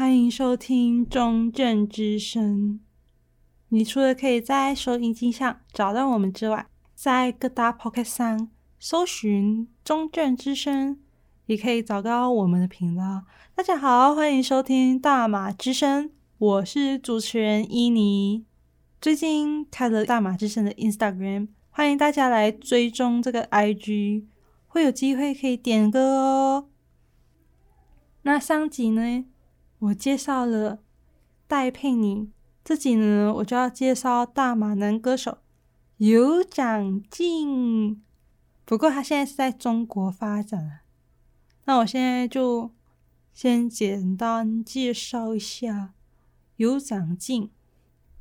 欢迎收听中正之声。你除了可以在收音机上找到我们之外，在各大 Podcast 上搜寻中正之声，也可以找到我们的频道。大家好，欢迎收听大马之声，我是主持人伊妮。最近开了大马之声的 Instagram，欢迎大家来追踪这个 IG，会有机会可以点歌哦。那上集呢，我介绍了戴佩妮，这集呢，我就要介绍大马男歌手尤长靖。不过他现在是在中国发展。那我现在就先简单介绍一下尤长靖。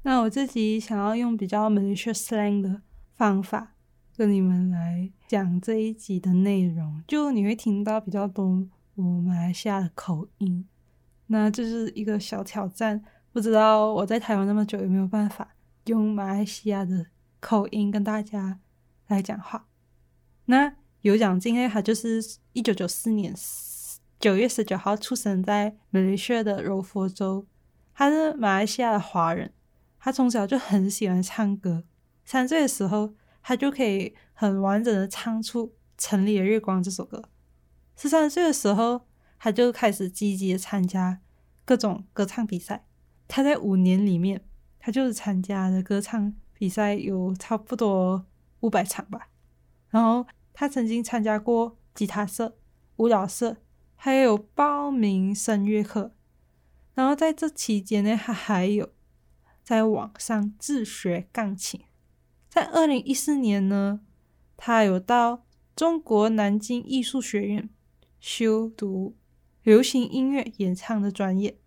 那我自己想要用比较 Malaysia slang 的方法跟你们来讲这一集的内容，就你会听到比较多我马来西亚的口音。那这是一个小挑战，不知道我在台湾那么久有没有办法用马来西亚的口音跟大家来讲话。那尤长靖呢，他就是一九九四年九月十九号出生在马来西亚的柔佛州，他是马来西亚的华人。他从小就很喜欢唱歌，三岁的时候，他就可以很完整的唱出《城里的月光》这首歌。十三岁的时候，他就开始积极的参加各种歌唱比赛。他在五年里面，他就是参加的歌唱比赛有差不多五百场吧。然后他曾经参加过吉他社、舞蹈社，还有报名声乐课。然后在这期间呢，他还有。在网上自学钢琴，在二零一四年呢，他有到中国南京艺术学院修读流行音乐演唱的专业。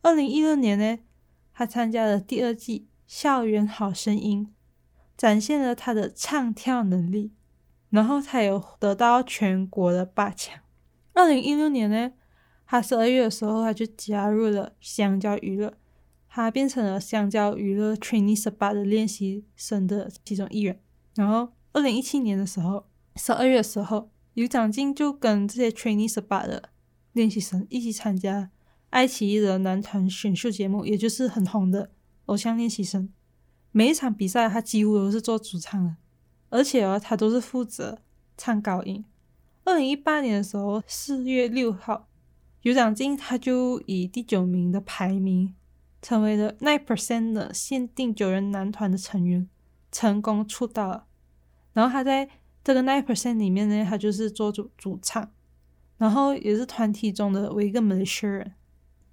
二零一六年呢，他参加了第二季《校园好声音》，展现了他的唱跳能力，然后他有得到全国的八强。二零一六年呢，他十二月的时候，他就加入了香蕉娱乐。他变成了香蕉娱乐 Trainee 十八的练习生的其中一员。然后，二零一七年的时候，十二月的时候，尤长靖就跟这些 Trainee 十八的练习生一起参加爱奇艺的男团选秀节目，也就是很红的偶像练习生。每一场比赛，他几乎都是做主唱的，而且哦，他都是负责唱高音。二零一八年的时候，四月六号，尤长靖他就以第九名的排名。成为了 Nine Percent 的限定九人男团的成员，成功出道。然后他在这个 Nine Percent 里面呢，他就是做主主唱，然后也是团体中的唯一个马来西亚人。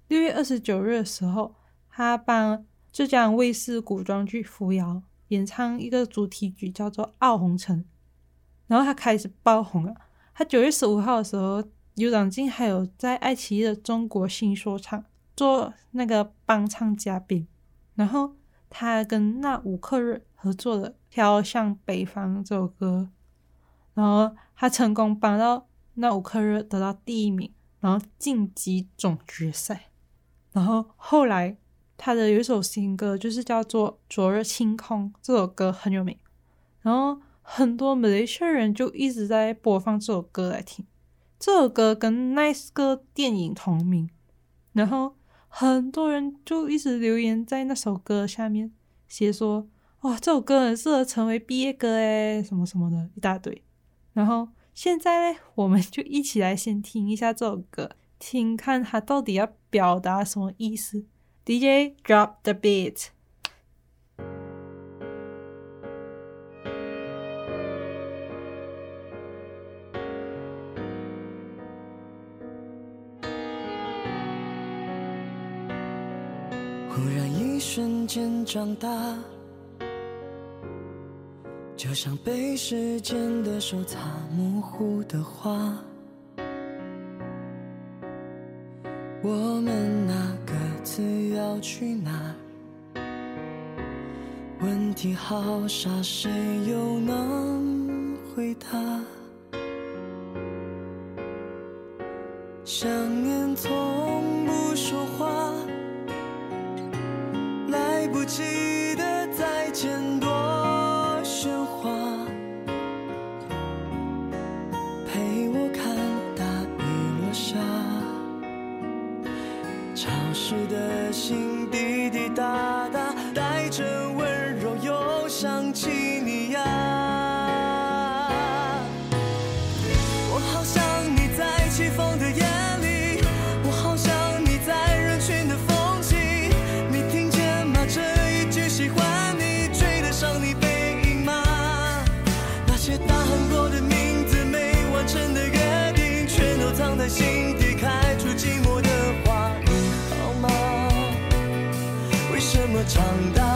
六月二十九日的时候，他帮浙江卫视古装剧《扶摇》演唱一个主题曲，叫做《傲红尘》，然后他开始爆红了。他九月十五号的时候，尤长靖还有在爱奇艺的中国新说唱。做那个帮唱嘉宾，然后他跟那吾克热合作的《飘向北方》这首歌，然后他成功帮到那吾克热得到第一名，然后晋级总决赛。然后后来他的有一首新歌就是叫做《昨日清空》，这首歌很有名，然后很多马来西亚人就一直在播放这首歌来听。这首歌跟那个电影同名，然后。很多人就一直留言在那首歌下面写说：“哇，这首歌很适合成为毕业歌诶，什么什么的一大堆。”然后现在呢，我们就一起来先听一下这首歌，听看它到底要表达什么意思。DJ drop the beat。忽然一瞬间长大，就像被时间的手擦模糊的画。我们那各自要去哪？问题好傻，谁又能回答？心底，开出寂寞的花。长大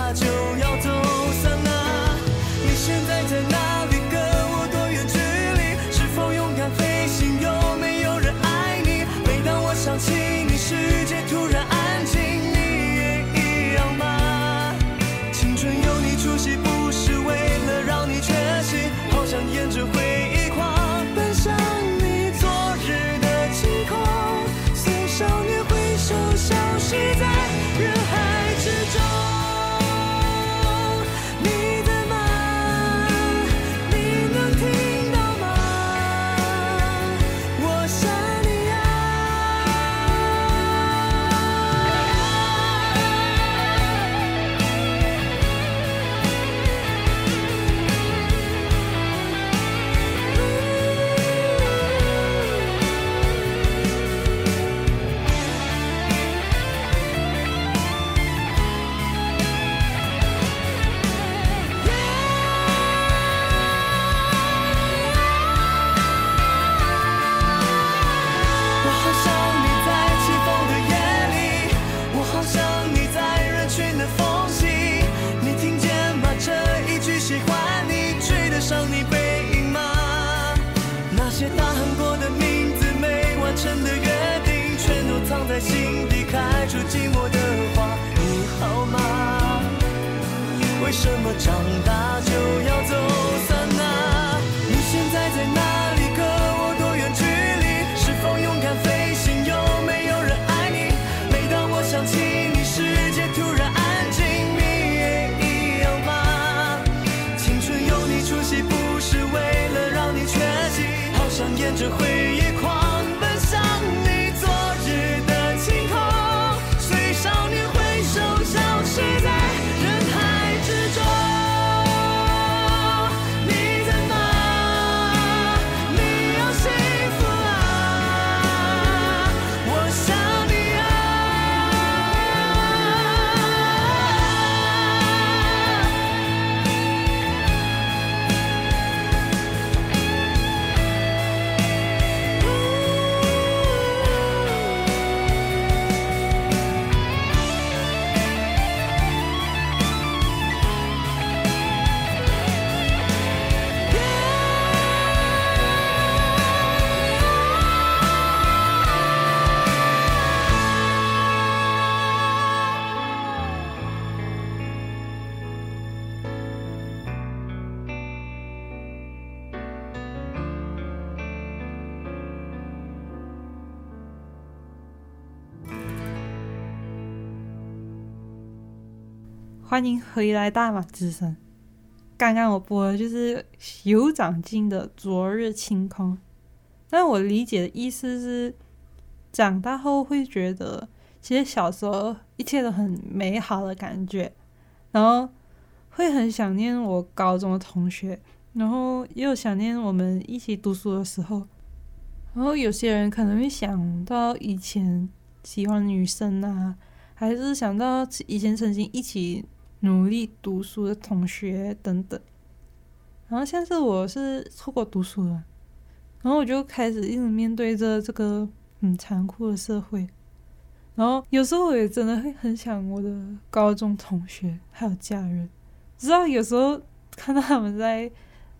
着回忆欢迎回来，大马之声。刚刚我播的就是有长进的《昨日晴空》，但我理解的意思是，长大后会觉得，其实小时候一切都很美好的感觉，然后会很想念我高中的同学，然后又想念我们一起读书的时候。然后有些人可能会想到以前喜欢女生啊，还是想到以前曾经一起。努力读书的同学等等，然后现在我是出国读书了，然后我就开始一直面对着这个很残酷的社会，然后有时候我也真的会很想我的高中同学还有家人，知道有时候看到他们在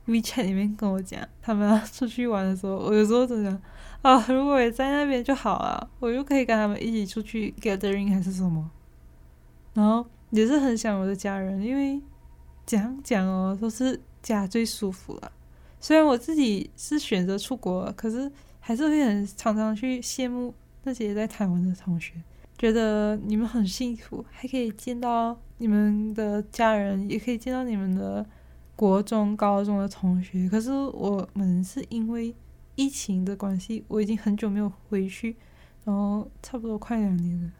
WeChat 里面跟我讲他们要出去玩的时候，我有时候就想啊，如果也在那边就好了，我就可以跟他们一起出去 gathering 还是什么，然后。也是很想我的家人，因为讲讲哦，都是家最舒服了。虽然我自己是选择出国，可是还是会很常常去羡慕那些在台湾的同学，觉得你们很幸福，还可以见到你们的家人，也可以见到你们的国中、高中的同学。可是我们是因为疫情的关系，我已经很久没有回去，然后差不多快两年了。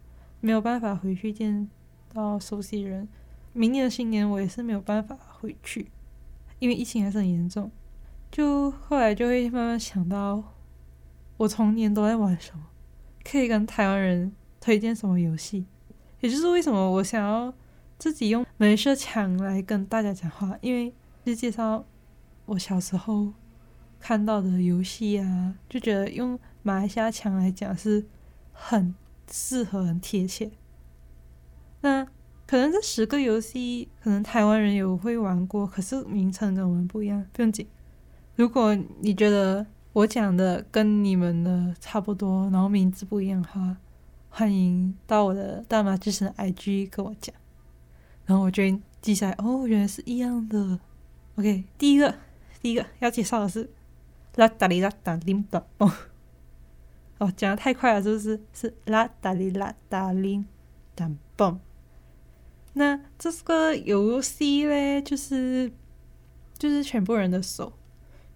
没有办法回去见到熟悉人。明年的新年我也是没有办法回去，因为疫情还是很严重。就后来就会慢慢想到，我童年都在玩什么，可以跟台湾人推荐什么游戏。也就是为什么我想要自己用马来西亚腔来跟大家讲话，因为就介绍我小时候看到的游戏啊，就觉得用马来西亚墙来讲是很适合、很贴切。那可能这十个游戏，可能台湾人有会玩过，可是名称跟我们不一样，不用紧。如果你觉得我讲的跟你们的差不多，然后名字不一样的话，欢迎到我的大马之神 IG 跟我讲，然后我就记下来。哦，原来是一样的。OK，第一个，第一个要介绍的是拉达里拉达林达蹦。哦，讲的太快了，是不是？是拉达里拉达林达蹦。那这个游戏嘞，就是就是全部人的手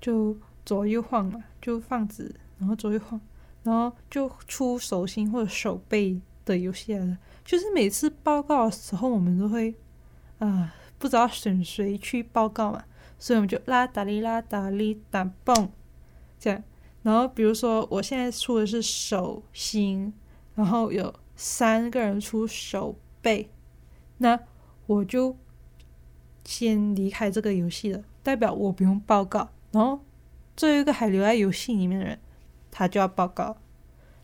就左右晃嘛，就放纸，然后左右晃。然后就出手心或者手背的游戏来了，就是每次报告的时候，我们都会啊、不知道选谁去报告嘛，所以我们就拉达哩拉达哩打蹦这样。然后比如说我现在出的是手心，然后有三个人出手背，那我就先离开这个游戏了，代表我不用报告。然后最后一个还留在游戏里面的人。他就要报告，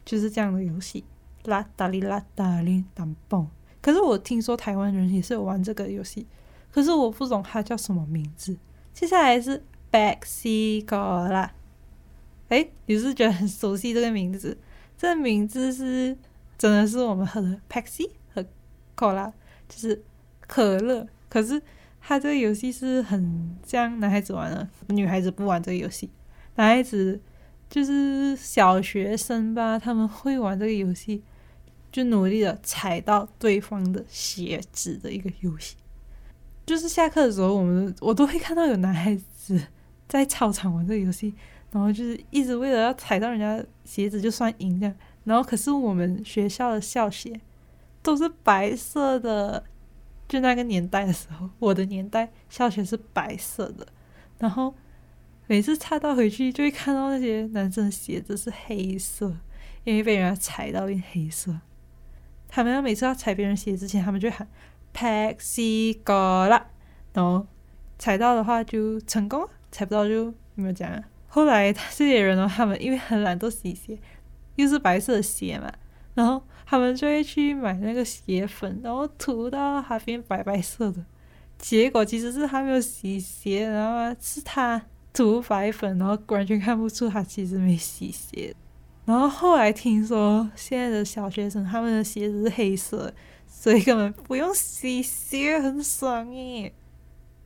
就是这样的游戏，啦哒哩啦哒哩当蹦。可是我听说台湾人也是有玩这个游戏，可是我不懂它叫什么名字。接下来是 Baxi Cola，哎，你是，觉得很熟悉这个名字？这名字是真的是我们喝的 Pepsi 和 Cola，就是可乐。可是他这个游戏是很像男孩子玩的，女孩子不玩这个游戏，男孩子。就是小学生吧，他们会玩这个游戏，就努力的踩到对方的鞋子的一个游戏。就是下课的时候，我们我都会看到有男孩子在操场玩这个游戏，然后就是一直为了要踩到人家鞋子就算赢这样。然后可是我们学校的校鞋都是白色的，就那个年代的时候，我的年代校鞋是白色的，然后。每次擦到回去，就会看到那些男生的鞋子是黑色，因为被人家踩到变黑色。他们要每次要踩别人鞋之前，他们就喊 “Pepsi Cola”，然后踩到的话就成功，踩不到就没有讲。后来这些人呢，他们因为很懒惰洗鞋，又是白色的鞋嘛，然后他们就会去买那个鞋粉，然后涂到它变白白色的。结果其实是他没有洗鞋，然后是他。涂白粉，然后完全看不出他其实没洗鞋。然后后来听说现在的小学生他们的鞋子是黑色，所以根本不用洗鞋，很爽耶！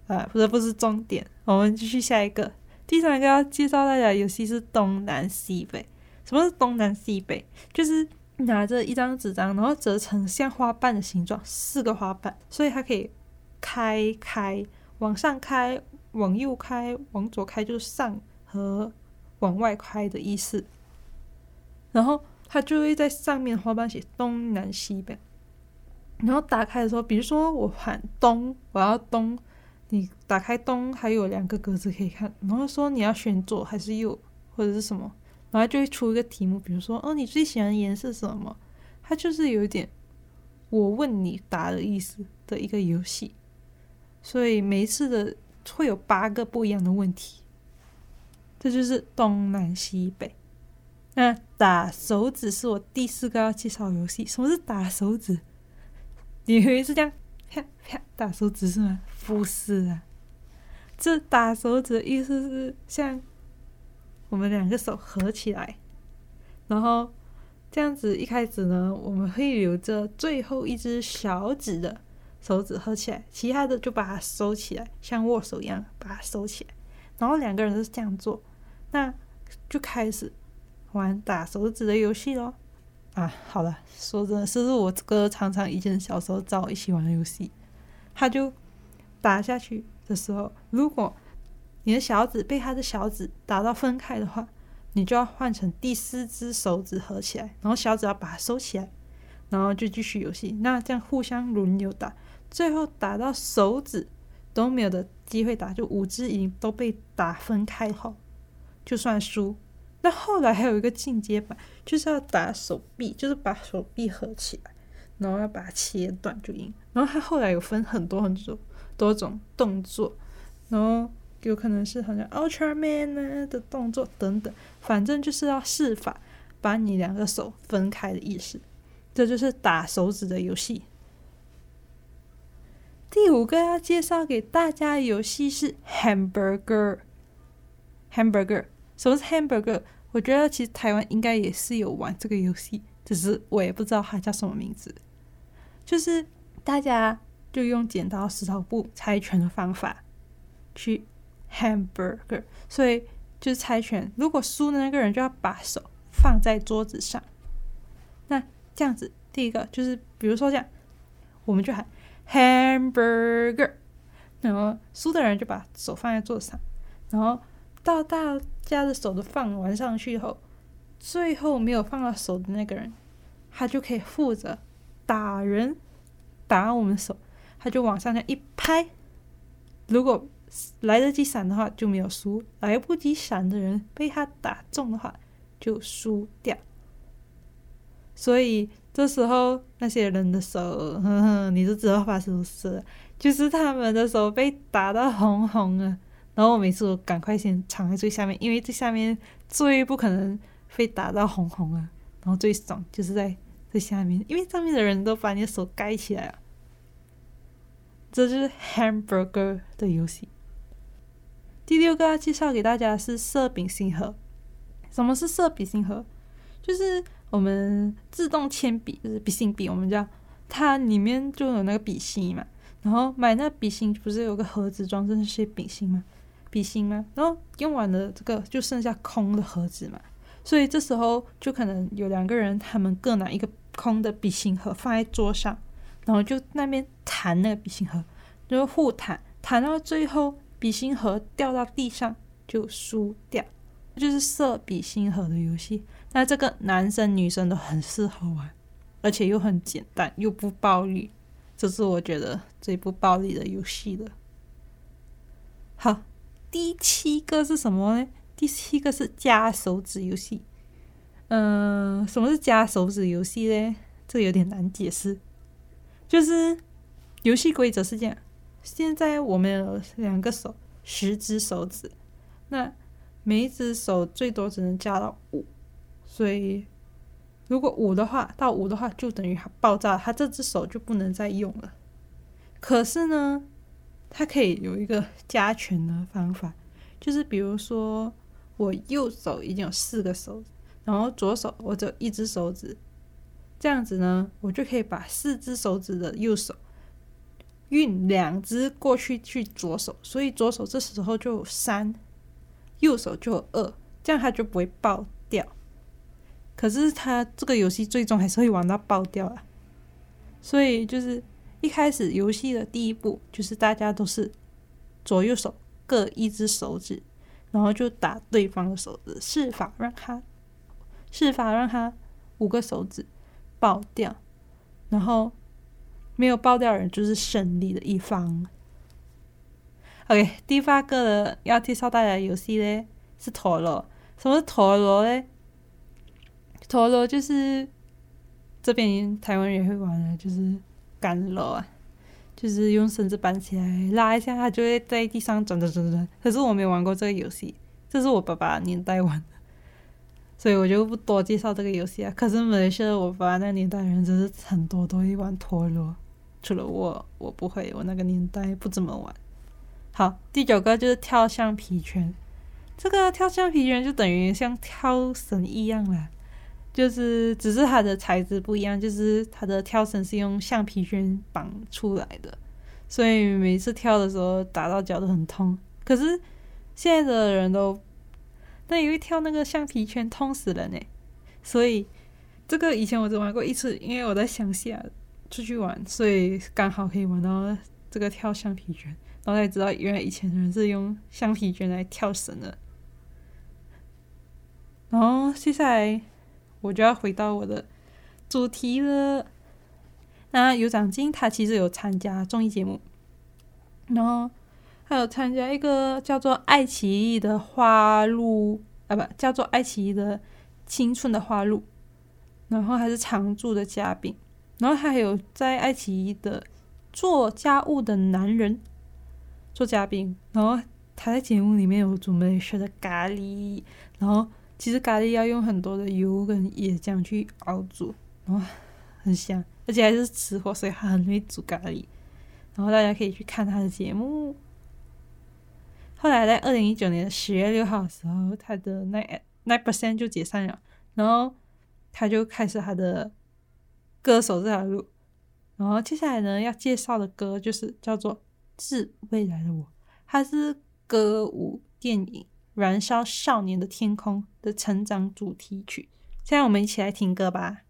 啊，不是不是重点，我们继续下一个。第三个要介绍大家的游戏是东南西北。什么是东南西北？就是拿着一张纸张，然后折成像花瓣的形状，四个花瓣，所以它可以开开往上开。往右开，往左开就是上和往外开的意思。然后它就会在上面花瓣写东南西北。然后打开的时候，比如说我喊东，我要东，你打开东还有两个格子可以看。然后说你要选左还是右或者是什么，然后就会出一个题目，比如说哦，你最喜欢的颜色什么？它就是有一点我问你答的意思的一个游戏。所以每一次的。会有八个不一样的问题，这就是东南西北。那打手指是我第四个要介绍游戏。什么是打手指？你以为是这样啪啪打手指是吗？不是啊，这打手指的意思是像我们两个手合起来，然后这样子。一开始呢，我们会留着最后一只小指的。手指合起来，其他的就把它收起来，像握手一样把它收起来。然后两个人都是这样做，那就开始玩打手指的游戏喽。啊，好了，说真的，是不是我哥常常以前小时候找我一起玩游戏？他就打下去的时候，如果你的小指被他的小指打到分开的话，你就要换成第四只手指合起来，然后小指要把它收起来。然后就继续游戏。那这样互相轮流打，最后打到手指都没有的机会打，就五只已经都被打分开后，就算输。那后来还有一个进阶版，就是要打手臂，就是把手臂合起来，然后要把它切断就赢。然后它后来有分很多很多多种动作，然后有可能是好像 Ultraman 啊的动作等等，反正就是要试法把你两个手分开的意思。这就是打手指的游戏。第五个要介绍给大家的游戏是 Hamburger。Hamburger，什么是 Hamburger？我觉得其实台湾应该也是有玩这个游戏，只是我也不知道它叫什么名字。就是大家就用剪刀石头布猜拳的方法去 hamburger，所以就是猜拳，如果输的那个人就要把手放在桌子上。那这样子，第一个就是比如说这样，我们就喊 hamburger，然后输的人就把手放在桌子上，然后。到大家的手都放完上去以后，最后没有放到手的那个人，他就可以负责打人，打我们手，他就往上这样一拍。如果来得及闪的话就没有输，来不及闪的人被他打中的话就输掉。所以这时候那些人的手，呵呵，你就知道发生什么事了，就是他们的手被打到红红的。然后我每次都赶快先藏在最下面，因为最下面最不可能被打到红红啊。然后最爽就是在最下面，因为上面的人都把你的手盖起来了。这就是 Hamburger 的游戏。第六个要介绍给大家的是色笔芯盒。什么是色笔芯盒？就是我们自动铅笔，就是笔芯笔，我们叫它里面就有那个笔芯嘛。然后买那笔芯不是有个盒子装这些笔芯吗？笔芯吗？然后用完了这个就剩下空的盒子嘛，所以这时候就可能有两个人，他们各拿一个空的笔芯盒放在桌上，然后就那边弹那个笔芯盒，就互弹，弹到最后笔芯盒掉到地上就输掉，就是色笔芯盒的游戏。那这个男生女生都很适合玩，而且又很简单又不暴力，这是我觉得最不暴力的游戏了。好。第七个是什么呢？第七个是夹手指游戏。嗯、什么是夹手指游戏呢？这有点难解释。就是游戏规则是这样：现在我们有两个手，十只手指，那每一只手最多只能加到五，所以如果五的话，到五的话就等于它爆炸，它这只手就不能再用了。可是呢，它可以有一个加权的方法，就是比如说我右手已经有四个手，然后左手我只有一只手指，这样子呢，我就可以把四只手指的右手运两只过去去左手，所以左手这时候就三，右手就二，这样它就不会爆掉。可是它这个游戏最终还是会玩到爆掉啊，所以就是。一开始游戏的第一步就是大家都是左右手各一只手指，然后就打对方的手指，试法让他试法让他五个手指爆掉，然后没有爆掉的人就是胜利的一方。OK，第八个的要介绍大家的游戏嘞是陀螺。什么是陀螺嘞？陀螺就是这边台湾人也会玩的，就是。杆螺啊，就是用绳子绑起来，拉一下，它就会在地上转转转转。可是我没有玩过这个游戏，这是我爸爸年代玩的，所以我就不多介绍这个游戏啊。可是马来西亚我爸爸那个年代人真是很多都会玩陀螺，除了我，我不会，我那个年代不怎么玩。好，第九个就是跳橡皮圈，这个跳橡皮圈就等于像跳绳一样啦。就是只是它的材质不一样，就是它的跳绳是用橡皮圈绑出来的，所以每次跳的时候打到脚都很痛。可是现在的人都，那因为跳那个橡皮圈痛死人呢，所以这个以前我只玩过一次，因为我在乡下出去玩，所以刚好可以玩到这个跳橡皮圈，然后才知道原来以前的人是用橡皮圈来跳绳的。然后接下来。我就要回到我的主题了，那有长靖，他其实有参加综艺节目，然后还有参加一个叫做《爱奇艺的花路》啊，不叫做《爱奇艺的青春的花路》，然后还是常驻的嘉宾，然后他还有在爱奇艺的做家务的男人做嘉宾，然后他在节目里面有准备吃的咖喱，然后其实咖喱要用很多的油跟椰浆去熬煮，然后很香。而且还是吃货，所以他很会煮咖喱。然后大家可以去看他的节目。后来在二零一九年十月六号的时候，他的 Nine Nine Percent 就解散了，然后他就开始他的歌手这条路。然后接下来呢，要介绍的歌就是叫做《致未来的我》，它是歌舞电影《燃烧少年的天空》的成长主题曲。现在我们一起来听歌吧。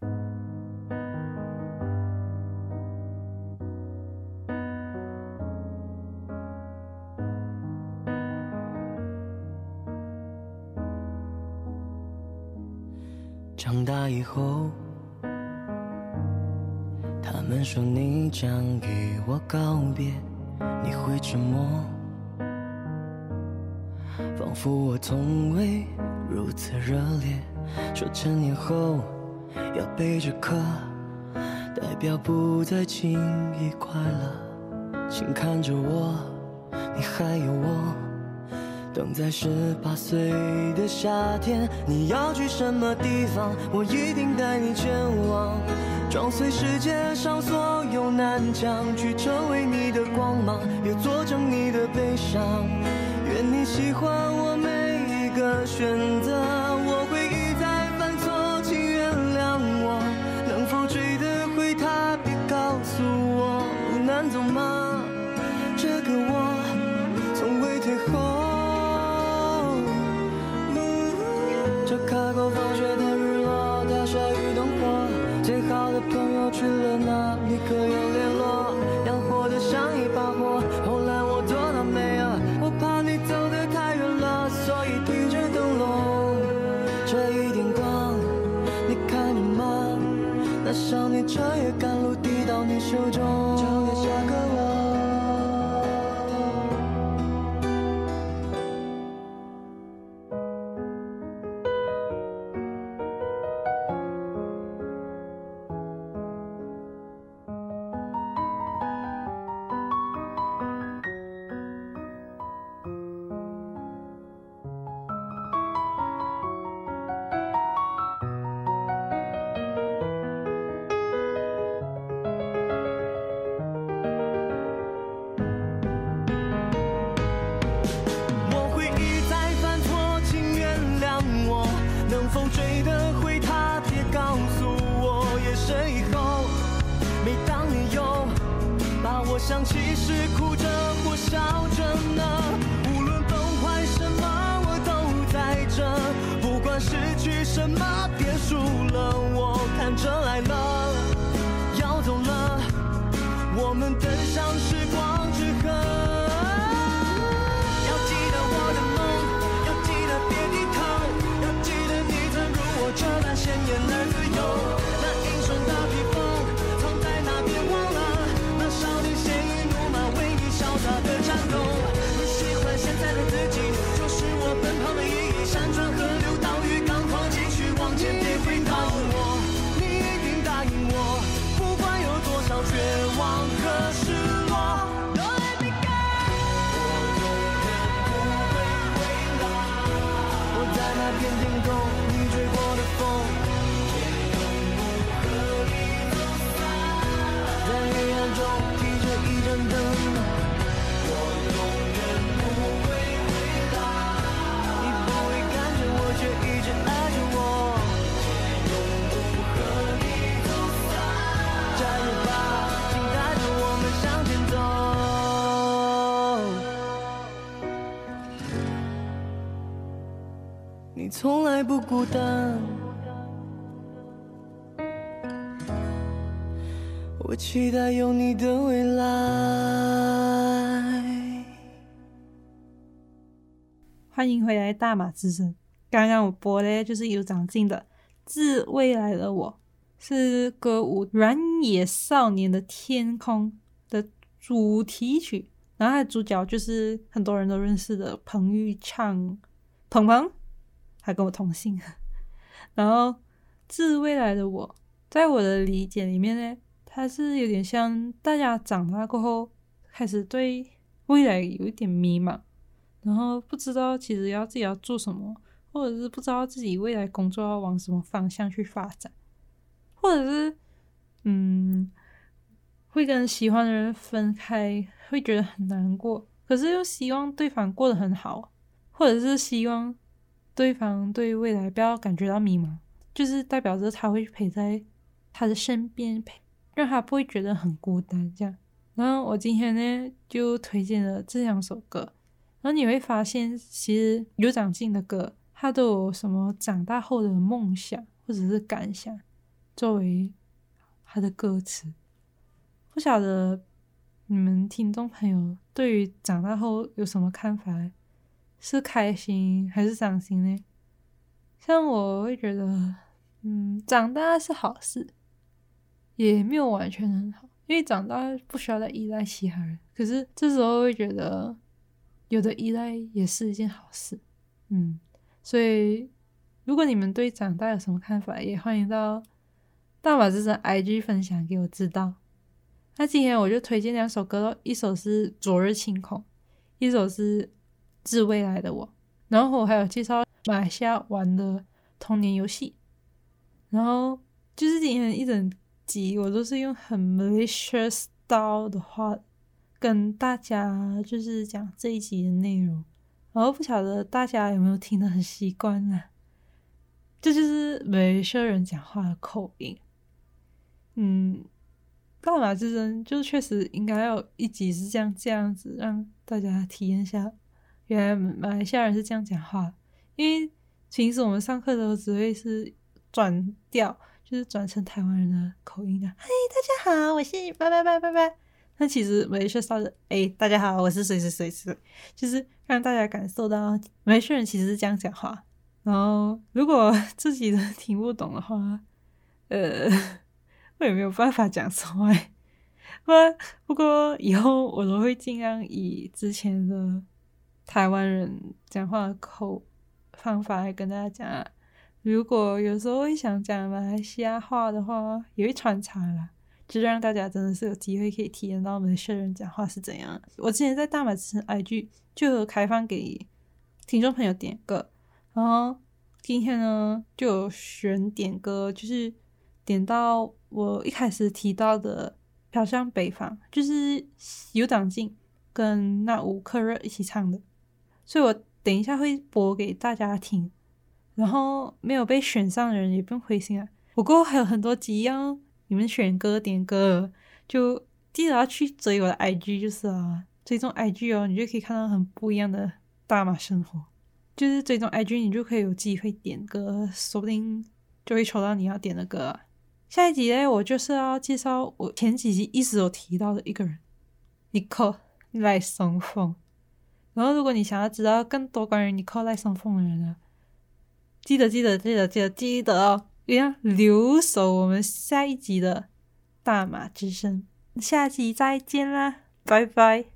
长大以后，们说你将与我告别，你会沉默，仿佛我从未如此热烈。说成年后要背着壳，代表不再轻易快乐。请看着我，你还有我。等在十八岁的夏天，你要去什么地方？我一定带你前往，撞碎世界上所有南墙，去成为你的光芒，也做成你的悲伤。愿你喜欢我每一个选择，哪想起时哭着或笑着懂你喜欢现在的自己就是我奔跑的意义。山川河流岛屿港口继续往前别回头我。你一定答应我不管有多少绝望和失落都 let me go 我永远不会回我在那片天空你过的风。永在黑暗中你从来不孤单，我期待有你的未来。欢迎回来，大马之声。刚刚我播的就是有长进的《致未来的我》，是歌舞《软野少年的天空》的主题曲，然后它的主角就是很多人都认识的彭昱畅，彭彭，还跟我同姓。然后《致未来的我》，在我的理解里面呢，他是有点像大家长大过后开始对未来有一点迷茫，然后不知道其实要自己要做什么。或者是不知道自己未来工作要往什么方向去发展，或者是嗯，会跟喜欢的人分开，会觉得很难过，可是又希望对方过得很好，或者是希望对方对未来不要感觉到迷茫，就是代表着他会陪在他的身边，陪让他不会觉得很孤单这样。然后我今天呢就推荐了这两首歌，然后你会发现其实有长进的歌。他都有什么长大后的梦想或者是感想作为他的歌词？不晓得你们听众朋友对于长大后有什么看法？是开心还是伤心呢？像我会觉得，嗯，长大是好事，也没有完全很好，因为长大不需要再依赖其他人。可是这时候会觉得，有的依赖也是一件好事，嗯。所以，如果你们对长大有什么看法，也欢迎到大马之声 IG 分享给我知道。那今天我就推荐两首歌，一首是《昨日晴空》，一首是《致未来的我》。然后我还有介绍马来西亚玩的童年游戏。然后就是今天一整集我都是用很 Malaysia style 的话跟大家就是讲这一集的内容。然后不晓得大家有没有听得很习惯呢？这就是马来西亚人讲话的口音。嗯，大马之声就确实应该要一集是这样这样子，让大家体验一下，原来马来西亚人是这样讲话。因为平时我们上课的时候只会是转调，就是转成台湾人的口音的。嗨，大家好，我是拜拜拜拜拜。那其实马来西亚说的，哎，大家好，我是谁谁谁谁，就是让大家感受到马来西亚人其实是这样讲话。然后如果自己的听不懂的话，呃，我也没有办法讲出来。不不过以后我都会尽量以之前的台湾人讲话的口方法来跟大家讲。如果有时候会想讲马来西亚话的话，也会穿插啦。就让大家真的是有机会可以体验到我们的学人讲话是怎样。我之前在大马之声 IG 就有开放给听众朋友点歌，然后今天呢就有选点歌，就是点到我一开始提到的《飘向北方》，就是有长进跟那吾克热一起唱的，所以我等一下会播给大家听。然后没有被选上的人也不用灰心啊，不过还有很多集要。你们选歌点歌，就记得要去追我的 IG，就是啊，追踪 IG 哦，你就可以看到很不一样的大马生活。就是追踪 IG，你就可以有机会点歌，说不定就会抽到你要点的歌啊。下一集呢，我就是要介绍我前几集一直有提到的一个人，Nicole 赖声凤。然后，如果你想要知道更多关于 Nicole 赖声凤的人的，记得记得记得记得记得哦。一样留守我们下一集的大马之声，下集再见啦，拜拜。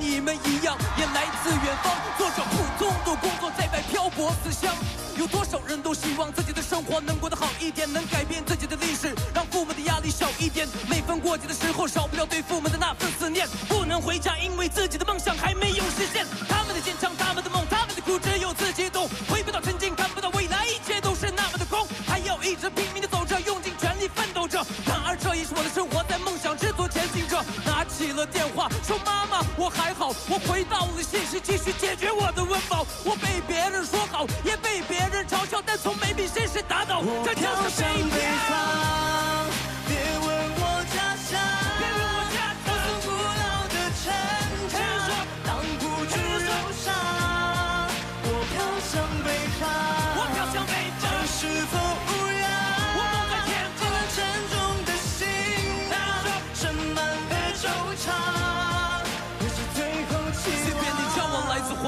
你们一样，也来自远方，做着普通的工作，在外漂泊思乡。有多少人都希望自己的生活能过得好一点，能改变自己的历史，让父母的压力小一点。每逢过节的时候，少不了对父母的那份思念。不能回家，因为自己的梦想还没我回到了现实，继续解决我的温饱。我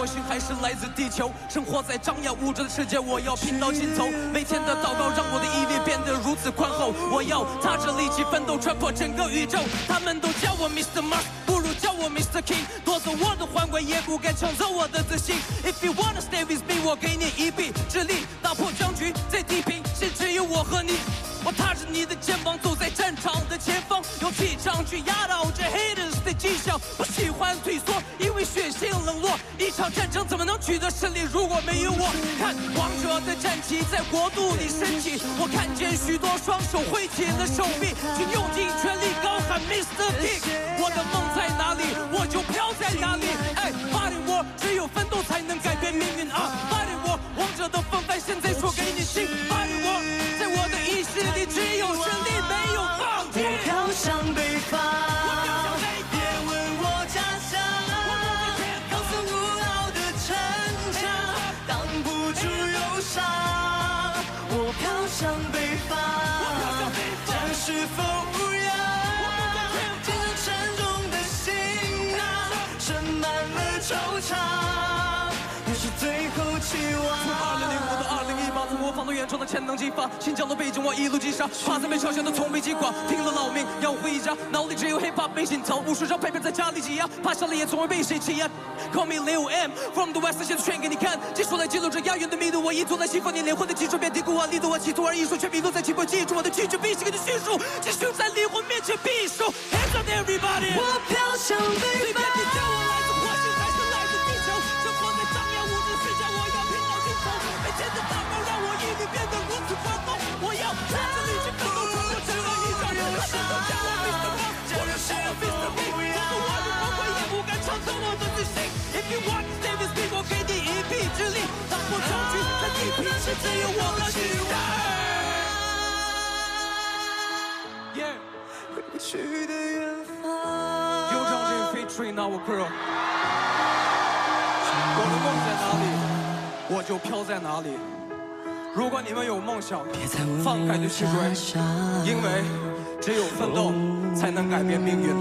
火星还是来自地球，生活在张牙舞爪的世界，我要拼到尽头。每天的祷告让我的毅力变得如此宽厚，我要踏着力气奋斗，穿破整个宇宙。他们都叫我 Mr. Mars，不如叫我 Mr. King，夺走我的皇冠，也不敢抢走我的自信。If you wanna stay with me，我给你一臂之力，打破僵局，在地平线只有我和你。我踏着你的肩膀，走在战场的前方，用气场去压倒这 haters 的迹象。不喜欢退缩，因为血性冷落。一场战争怎么能取得胜利？如果没有我，看王者的战旗在国度里升起。我看见许多双手挥起了手臂，请用尽全力高喊 Mr. King。我的梦在哪里，我就飘在哪里。哎，Fighter War，只有奋斗才能改变命运啊 Fighter War，王者的风范现在说给你听。Fighter War，的意放到远程的潜能激发，新疆的背景我一路击杀，怕在被嘲笑的从未击垮，拼了老命要回家，脑里只有 hip hop 没心操，无数张配片在家里挤压，趴下了也从未被谁欺压。Call me Lil M from the West，现在炫给你看，技术来记录着押韵的密度，我一直在西方你灵魂的基础，别低估我力度，我企图而艺术却迷路在起步，记住我的拒绝，必须给你叙述，继续在灵魂面前闭手。Hands up everybody，我飘向北方。只有我和你。回不去的远方。有张真飞 featuring our girl。我的梦在哪里，我就飘在哪里。如果你们有梦想，放开的去追，因为只有奋斗才能改变命运。